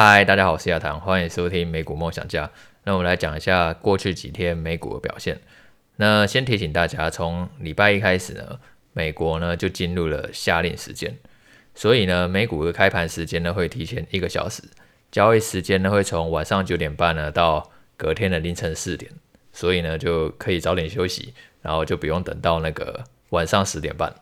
嗨，大家好，我是亚堂，欢迎收听美股梦想家。那我们来讲一下过去几天美股的表现。那先提醒大家，从礼拜一开始呢，美国呢就进入了夏令时间，所以呢，美股的开盘时间呢会提前一个小时，交易时间呢会从晚上九点半呢到隔天的凌晨四点，所以呢就可以早点休息，然后就不用等到那个晚上十点半。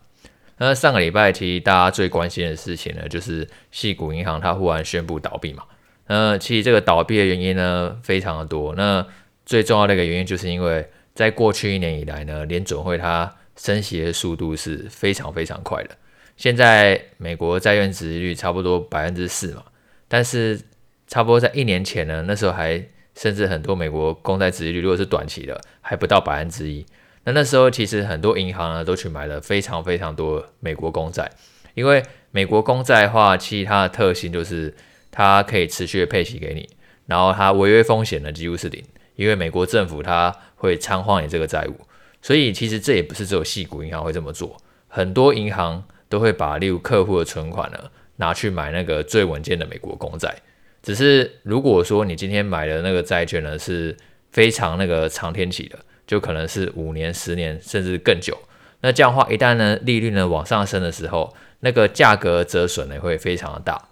那上个礼拜其实大家最关心的事情呢，就是系谷银行它忽然宣布倒闭嘛。那其实这个倒闭的原因呢，非常的多。那最重要的一个原因，就是因为在过去一年以来呢，联准会它升息的速度是非常非常快的。现在美国债券殖利率差不多百分之四嘛，但是差不多在一年前呢，那时候还甚至很多美国公债殖利率如果是短期的，还不到百分之一。那那时候其实很多银行呢都去买了非常非常多美国公债，因为美国公债的话，其实它的特性就是它可以持续的配息给你，然后它违约风险呢几乎是零，因为美国政府它会偿还你这个债务，所以其实这也不是只有细股银行会这么做，很多银行都会把例如客户的存款呢拿去买那个最稳健的美国公债，只是如果说你今天买的那个债券呢是非常那个长天期的。就可能是五年、十年，甚至更久。那这样的话，一旦呢利率呢往上升的时候，那个价格折损呢会非常的大。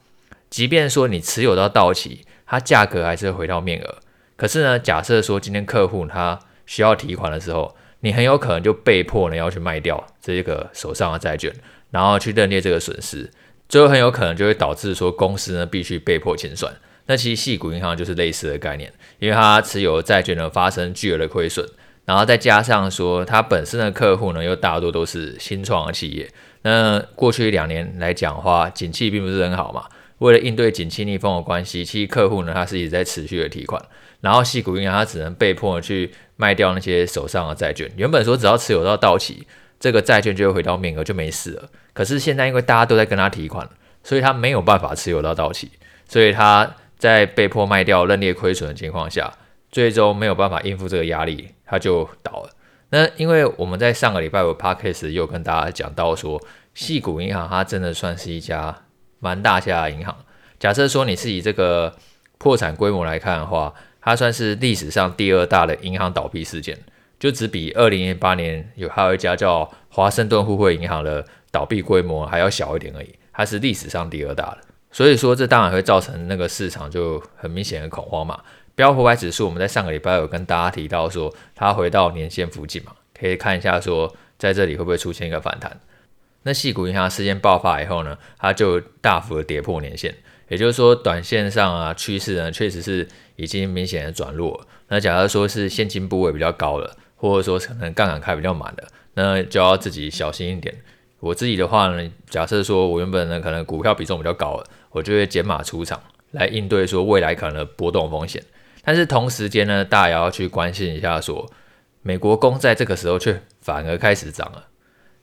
即便说你持有到到期，它价格还是回到面额。可是呢，假设说今天客户他需要提款的时候，你很有可能就被迫呢要去卖掉这个手上的债券，然后去认列这个损失，最后很有可能就会导致说公司呢必须被迫清算。那其实系股银行就是类似的概念，因为它持有的债券呢发生巨额的亏损。然后再加上说，他本身的客户呢，又大多都是新创的企业。那过去一两年来讲的话，景气并不是很好嘛。为了应对景气逆风的关系，其实客户呢，他是一直在持续的提款。然后矽谷银行他只能被迫去卖掉那些手上的债券。原本说只要持有到到期，这个债券就会回到面额，就没事了。可是现在因为大家都在跟他提款，所以他没有办法持有到到期，所以他在被迫卖掉认列亏损的情况下。最终没有办法应付这个压力，它就倒了。那因为我们在上个礼拜有 podcast 又跟大家讲到说，矽谷银行它真的算是一家蛮大家的银行。假设说你是以这个破产规模来看的话，它算是历史上第二大的银行倒闭事件，就只比二零一八年有还有一家叫华盛顿互惠银行的倒闭规模还要小一点而已。它是历史上第二大的，所以说这当然会造成那个市场就很明显的恐慌嘛。标普五百指数，我们在上个礼拜有跟大家提到说，它回到年线附近嘛，可以看一下说，在这里会不会出现一个反弹。那矽谷银行事件爆发以后呢，它就大幅的跌破年线，也就是说，短线上啊趋势呢确实是已经明显的转弱。那假如说是现金部位比较高了，或者说可能杠杆开比较满的，那就要自己小心一点。我自己的话呢，假设说我原本呢可能股票比重比较高了，我就会减码出场来应对说未来可能的波动风险。但是同时间呢，大家也要去关心一下说，美国公债这个时候却反而开始涨了。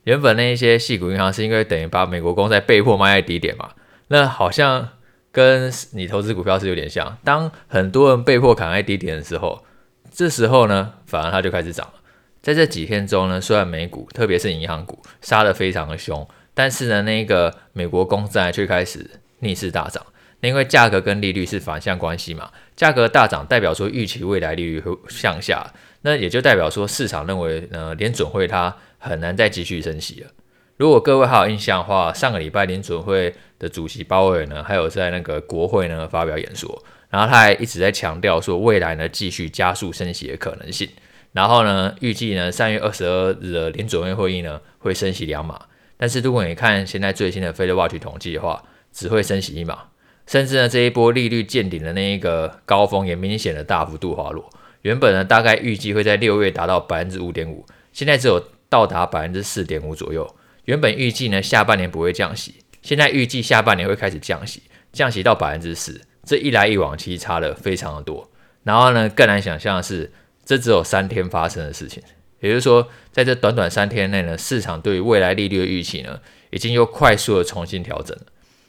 原本那一些细股银行是因为等于把美国公债被迫卖在低点嘛，那好像跟你投资股票是有点像。当很多人被迫砍在低点的时候，这时候呢，反而它就开始涨了。在这几天中呢，虽然美股特别是银行股杀得非常的凶，但是呢，那个美国公债却开始逆势大涨。因为价格跟利率是反向关系嘛，价格大涨代表说预期未来利率会向下，那也就代表说市场认为呢联准会它很难再继续升息了。如果各位还有印象的话，上个礼拜联准会的主席鲍威尔呢，还有在那个国会呢发表演说，然后他还一直在强调说未来呢继续加速升息的可能性，然后呢预计呢三月二十二日的联准会会议呢会升息两码，但是如果你看现在最新的 FedWatch 统计的话，只会升息一码。甚至呢，这一波利率见顶的那一个高峰也明显的大幅度滑落。原本呢，大概预计会在六月达到百分之五点五，现在只有到达百分之四点五左右。原本预计呢，下半年不会降息，现在预计下半年会开始降息，降息到百分之四。这一来一往，其实差的非常的多。然后呢，更难想象的是，这只有三天发生的事情。也就是说，在这短短三天内呢，市场对于未来利率的预期呢，已经又快速的重新调整了。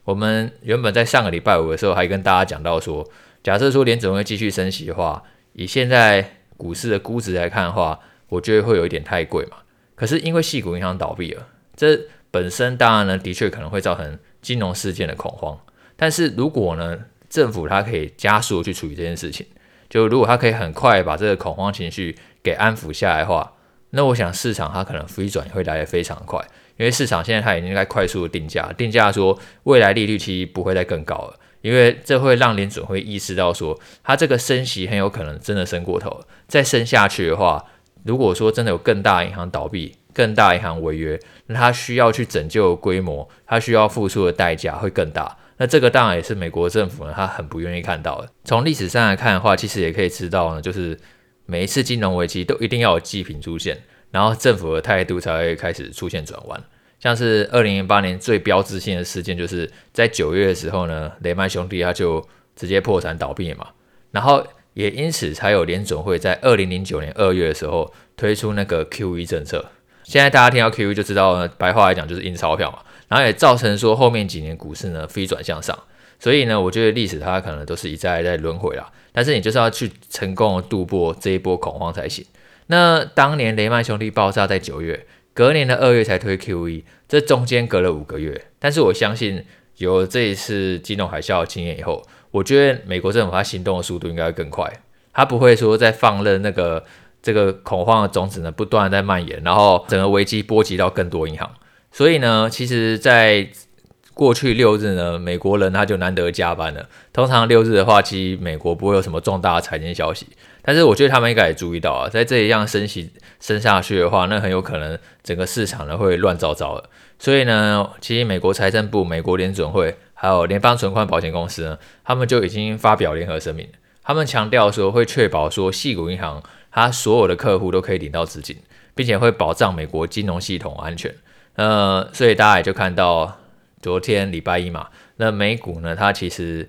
我们原本在上个礼拜五的时候还跟大家讲到说，假设说联准会继续升息的话，以现在股市的估值来看的话，我觉得会有一点太贵嘛。可是因为系股银行倒闭了，这本身当然呢的确可能会造成金融事件的恐慌。但是如果呢政府它可以加速去处理这件事情。就如果它可以很快把这个恐慌情绪给安抚下来的话，那我想市场它可能回转会来得非常快，因为市场现在它已经在快速的定价，定价说未来利率期不会再更高了，因为这会让联准会意识到说，它这个升息很有可能真的升过头了，再升下去的话，如果说真的有更大银行倒闭、更大银行违约，那它需要去拯救规模，它需要付出的代价会更大。那这个当然也是美国政府呢，他很不愿意看到的。从历史上来看的话，其实也可以知道呢，就是。每一次金融危机都一定要有祭品出现，然后政府的态度才会开始出现转弯。像是二零零八年最标志性的事件，就是在九月的时候呢，雷曼兄弟他就直接破产倒闭嘛，然后也因此才有联准会在二零零九年二月的时候推出那个 QE 政策。现在大家听到 QE 就知道呢，白话来讲就是印钞票嘛，然后也造成说后面几年股市呢飞转向上。所以呢，我觉得历史它可能都是一再一再轮回啦。但是你就是要去成功的度过这一波恐慌才行。那当年雷曼兄弟爆炸在九月，隔年的二月才推 QE，这中间隔了五个月。但是我相信有这一次金融海啸的经验以后，我觉得美国政府它行动的速度应该会更快，它不会说再放任那个这个恐慌的种子呢不断在蔓延，然后整个危机波及到更多银行。所以呢，其实，在过去六日呢，美国人他就难得加班了。通常六日的话，其实美国不会有什么重大的财经消息。但是我觉得他们应该也注意到啊，在这一样升息升下去的话，那很有可能整个市场呢会乱糟糟的。所以呢，其实美国财政部、美国联准会还有联邦存款保险公司呢，他们就已经发表联合声明，他们强调说会确保说系股银行它所有的客户都可以领到资金，并且会保障美国金融系统安全。呃，所以大家也就看到。昨天礼拜一嘛，那美股呢，它其实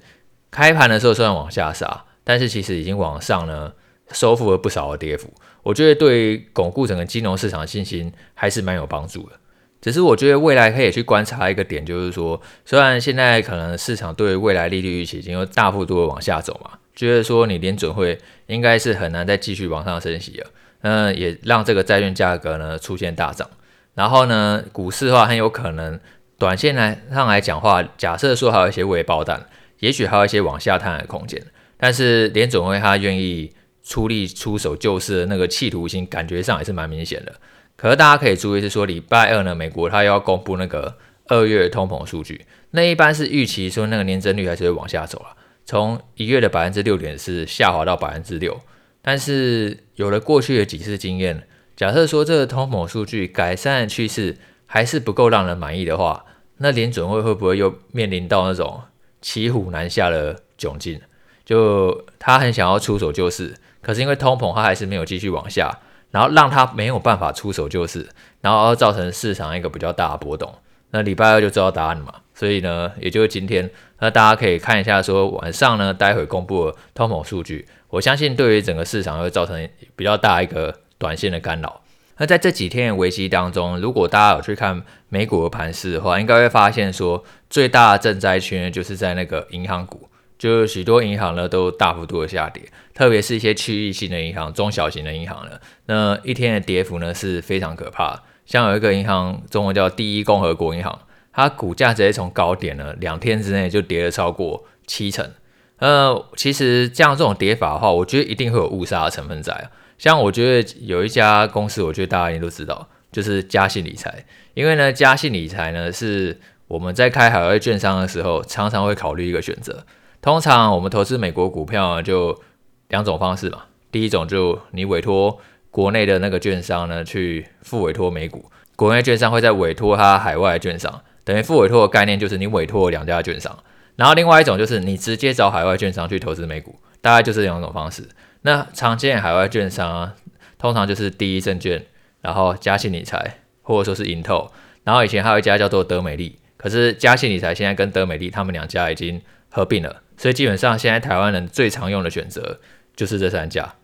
开盘的时候虽然往下杀，但是其实已经往上呢收复了不少的跌幅。我觉得对巩固整个金融市场的信心还是蛮有帮助的。只是我觉得未来可以去观察一个点，就是说，虽然现在可能市场对未来利率预期已经有大幅度的往下走嘛，觉得说你联准会应该是很难再继续往上升息了，嗯，也让这个债券价格呢出现大涨。然后呢，股市的话很有可能。短线来上来讲话，假设说还有一些未爆弹，也许还有一些往下探的空间。但是联准会他愿意出力出手救市的那个企图心，感觉上也是蛮明显的。可是大家可以注意是说，礼拜二呢，美国它要公布那个二月通膨数据，那一般是预期说那个年增率还是会往下走了，从一月的百分之六点四下滑到百分之六。但是有了过去的几次经验，假设说这个通膨数据改善趋势还是不够让人满意的话，那联准会会不会又面临到那种骑虎难下的窘境？就他很想要出手救市，可是因为通膨，它还是没有继续往下，然后让它没有办法出手救市，然后造成市场一个比较大的波动。那礼拜二就知道答案嘛。所以呢，也就是今天，那大家可以看一下，说晚上呢，待会公布的通膨数据，我相信对于整个市场会造成比较大一个短线的干扰。那在这几天的危机当中，如果大家有去看美股的盘势的话，应该会发现说，最大的震灾区，就是在那个银行股，就是许多银行呢都大幅度的下跌，特别是一些区域性的银行、中小型的银行呢，那一天的跌幅呢是非常可怕。像有一个银行，中文叫第一共和国银行，它股价直接从高点呢，两天之内就跌了超过七成。呃，其实这样这种跌法的话，我觉得一定会有误杀的成分在。像我觉得有一家公司，我觉得大家应该都知道，就是嘉信理财。因为呢，嘉信理财呢是我们在开海外券商的时候，常常会考虑一个选择。通常我们投资美国股票，就两种方式嘛。第一种就你委托国内的那个券商呢去付委托美股，国内券商会再委托他海外券商，等于付委托的概念就是你委托两家券商。然后另外一种就是你直接找海外券商去投资美股，大概就是两种方式。那常见海外券商啊，通常就是第一证券，然后嘉信理财，或者说是银透，然后以前还有一家叫做德美丽，可是嘉信理财现在跟德美丽他们两家已经合并了，所以基本上现在台湾人最常用的选择就是这三家。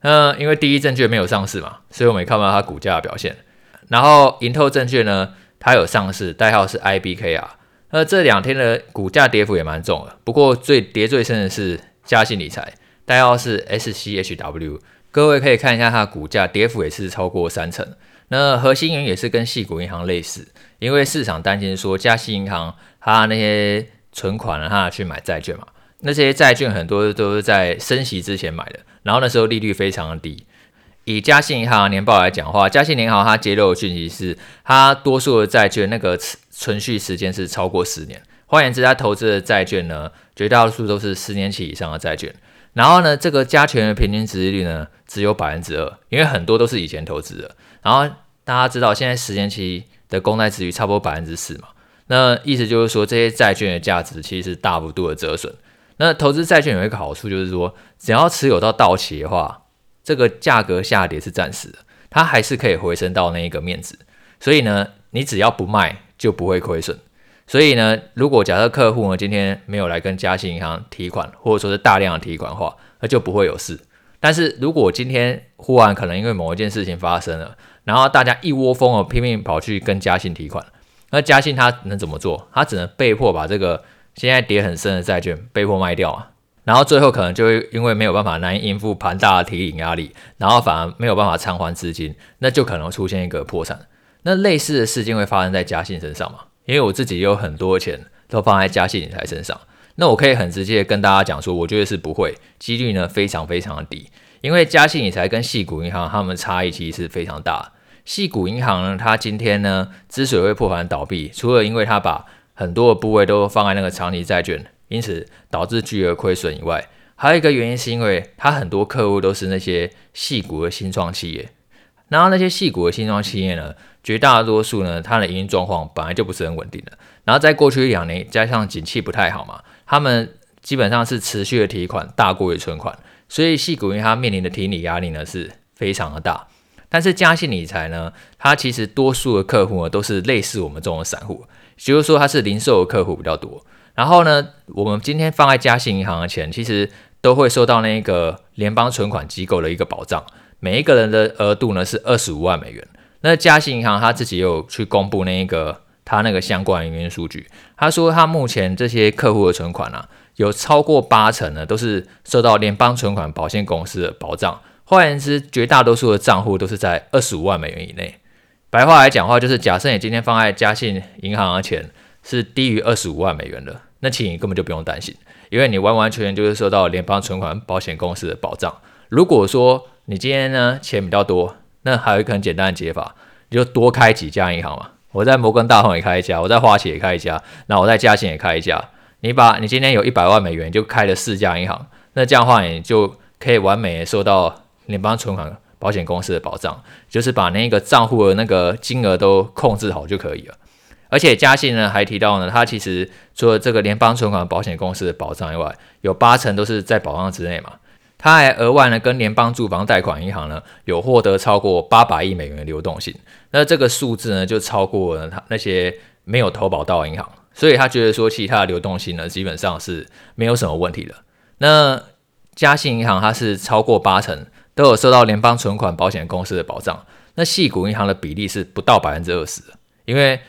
那因为第一证券没有上市嘛，所以我没看不到它股价的表现。然后银透证券呢，它有上市，代号是 IBKR。那这两天的股价跌幅也蛮重的，不过最跌最深的是嘉信理财。代号是 SCHW，各位可以看一下它的股价跌幅也是超过三成。那核心原因也是跟细股银行类似，因为市场担心说嘉信银行它那些存款呢，它去买债券嘛，那些债券很多都是在升息之前买的，然后那时候利率非常的低。以嘉信银行年报来讲的话，嘉信银行它揭露的讯息是，它多数的债券那个存续时间是超过十年。换言之，它投资的债券呢，绝大多数都是十年期以上的债券。然后呢，这个加权的平均值利率呢，只有百分之二，因为很多都是以前投资的。然后大家知道，现在十年期的公债值率差不多百分之四嘛，那意思就是说，这些债券的价值其实是大幅度的折损。那投资债券有一个好处，就是说，只要持有到到期的话，这个价格下跌是暂时的，它还是可以回升到那一个面值。所以呢，你只要不卖，就不会亏损。所以呢，如果假设客户呢今天没有来跟嘉信银行提款，或者说是大量的提款的话，那就不会有事。但是如果今天忽然可能因为某一件事情发生了，然后大家一窝蜂的拼命跑去跟嘉信提款，那嘉信他能怎么做？他只能被迫把这个现在跌很深的债券被迫卖掉啊。然后最后可能就会因为没有办法难以应付庞大的提领压力，然后反而没有办法偿还资金，那就可能出现一个破产。那类似的事件会发生在嘉信身上吗？因为我自己有很多钱都放在嘉信理财身上，那我可以很直接跟大家讲说，我觉得是不会，几率呢非常非常的低。因为嘉信理财跟矽谷银行他们差异其实是非常大。矽谷银行呢，它今天呢之所以会破产倒闭，除了因为它把很多的部位都放在那个长期债券，因此导致巨额亏损以外，还有一个原因是因为它很多客户都是那些细股的新创企业。然后那些细股的新创企业呢，绝大多数呢，它的营运状况本来就不是很稳定的。然后在过去一两年，加上景气不太好嘛，他们基本上是持续的提款大过于存款，所以细股因为它面临的提理压力呢是非常的大。但是嘉信理财呢，它其实多数的客户呢都是类似我们这种散户，也就是说它是零售的客户比较多。然后呢，我们今天放在嘉信银行的钱，其实都会受到那个联邦存款机构的一个保障。每一个人的额度呢是二十五万美元。那嘉信银行他自己有去公布那一个他那个相关营运数据，他说他目前这些客户的存款啊，有超过八成呢都是受到联邦存款保险公司的保障。换言之，绝大多数的账户都是在二十五万美元以内。白话来讲话，就是假设你今天放在嘉信银行的钱是低于二十五万美元的，那请你根本就不用担心，因为你完完全全就是受到联邦存款保险公司的保障。如果说你今天呢钱比较多，那还有一个很简单的解法，你就多开几家银行嘛。我在摩根大通也开一家，我在花旗也开一家，那我在嘉信也开一家。你把你今天有一百万美元，就开了四家银行，那这样的话你就可以完美受到联邦存款保险公司的保障，就是把那个账户的那个金额都控制好就可以了。而且嘉信呢还提到呢，它其实除了这个联邦存款保险公司的保障以外，有八成都是在保障之内嘛。他还额外呢跟联邦住房贷款银行呢有获得超过八百亿美元的流动性，那这个数字呢就超过了他那些没有投保到银行，所以他觉得说其他的流动性呢基本上是没有什么问题的。那嘉信银行它是超过八成都有受到联邦存款保险公司的保障，那细股银行的比例是不到百分之二十，因为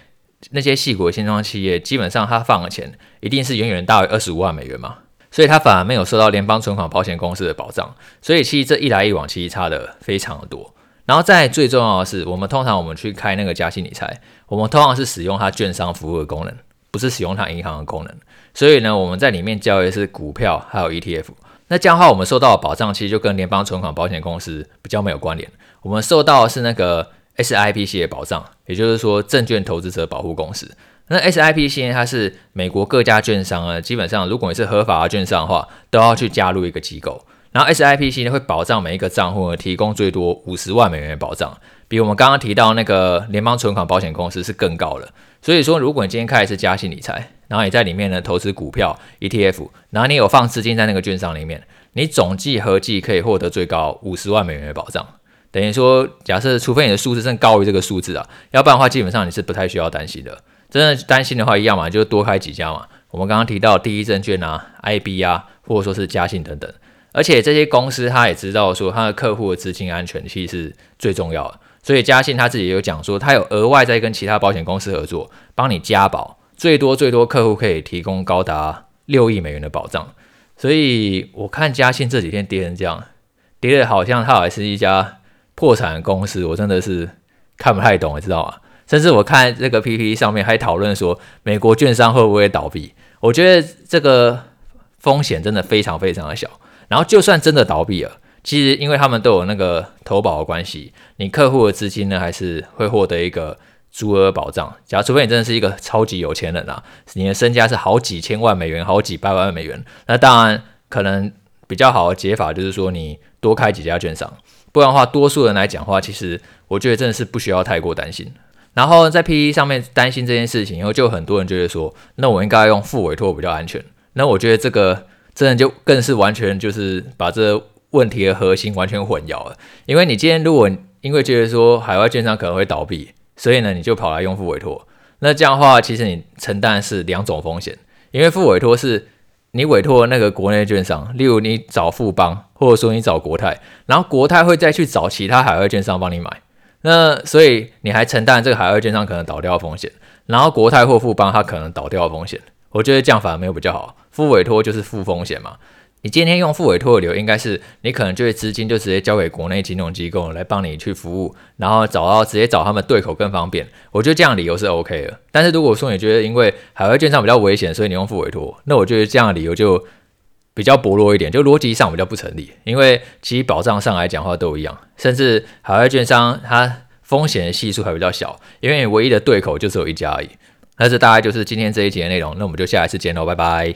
那些细股的新创企业基本上他放的钱一定是远远大于二十五万美元嘛。所以他反而没有受到联邦存款保险公司的保障，所以其实这一来一往，其实差的非常的多。然后再最重要的是，我们通常我们去开那个嘉信理财，我们通常是使用它券商服务的功能，不是使用它银行的功能。所以呢，我们在里面交易的是股票还有 ETF。那这样的话，我们受到的保障其实就跟联邦存款保险公司比较没有关联。我们受到的是那个 SIPC 的保障，也就是说证券投资者保护公司。那 SIPC 呢，它是美国各家券商呢，基本上如果你是合法的券商的话，都要去加入一个机构。然后 SIPC 呢会保障每一个账户呢提供最多五十万美元的保障，比我们刚刚提到那个联邦存款保险公司是更高了。所以说，如果你今天开的是嘉信理财，然后你在里面呢投资股票 ETF，然后你有放资金在那个券商里面，你总计合计可以获得最高五十万美元的保障。等于说，假设除非你的数字正高于这个数字啊，要不然的话，基本上你是不太需要担心的。真的担心的话，一样嘛，就多开几家嘛。我们刚刚提到第一证券啊、IB 啊，或者说是嘉信等等。而且这些公司他也知道说，他的客户的资金安全其实是最重要的。所以嘉信他自己有讲说，他有额外在跟其他保险公司合作，帮你加保，最多最多客户可以提供高达六亿美元的保障。所以我看嘉信这几天跌成这样，跌的好像它还是一家破产的公司，我真的是看不太懂，你知道吗？甚至我看这个 PPT 上面还讨论说，美国券商会不会倒闭？我觉得这个风险真的非常非常的小。然后就算真的倒闭了，其实因为他们都有那个投保的关系，你客户的资金呢还是会获得一个足额保障。假如除非你真的是一个超级有钱人啊，你的身家是好几千万美元、好几百万美元，那当然可能比较好的解法就是说你多开几家券商。不然的话，多数人来讲的话，其实我觉得真的是不需要太过担心。然后在 P E 上面担心这件事情，以后就很多人就会说，那我应该用复委托比较安全。那我觉得这个真的就更是完全就是把这问题的核心完全混淆了。因为你今天如果因为觉得说海外券商可能会倒闭，所以呢你就跑来用复委托，那这样的话其实你承担是两种风险，因为复委托是。你委托那个国内券商，例如你找富邦，或者说你找国泰，然后国泰会再去找其他海外券商帮你买，那所以你还承担这个海外券商可能倒掉的风险，然后国泰或富邦它可能倒掉的风险，我觉得这样反而没有比较好，复委托就是负风险嘛。你今天用付委托的理由，应该是你可能就会资金就直接交给国内金融机构来帮你去服务，然后找到直接找他们对口更方便。我觉得这样理由是 OK 的。但是如果说你觉得因为海外券商比较危险，所以你用付委托，那我觉得这样的理由就比较薄弱一点，就逻辑上比较不成立。因为其实保障上来讲话都一样，甚至海外券商它风险系数还比较小，因为你唯一的对口就只有一家而已。那这大概就是今天这一节的内容，那我们就下一次见喽，拜拜。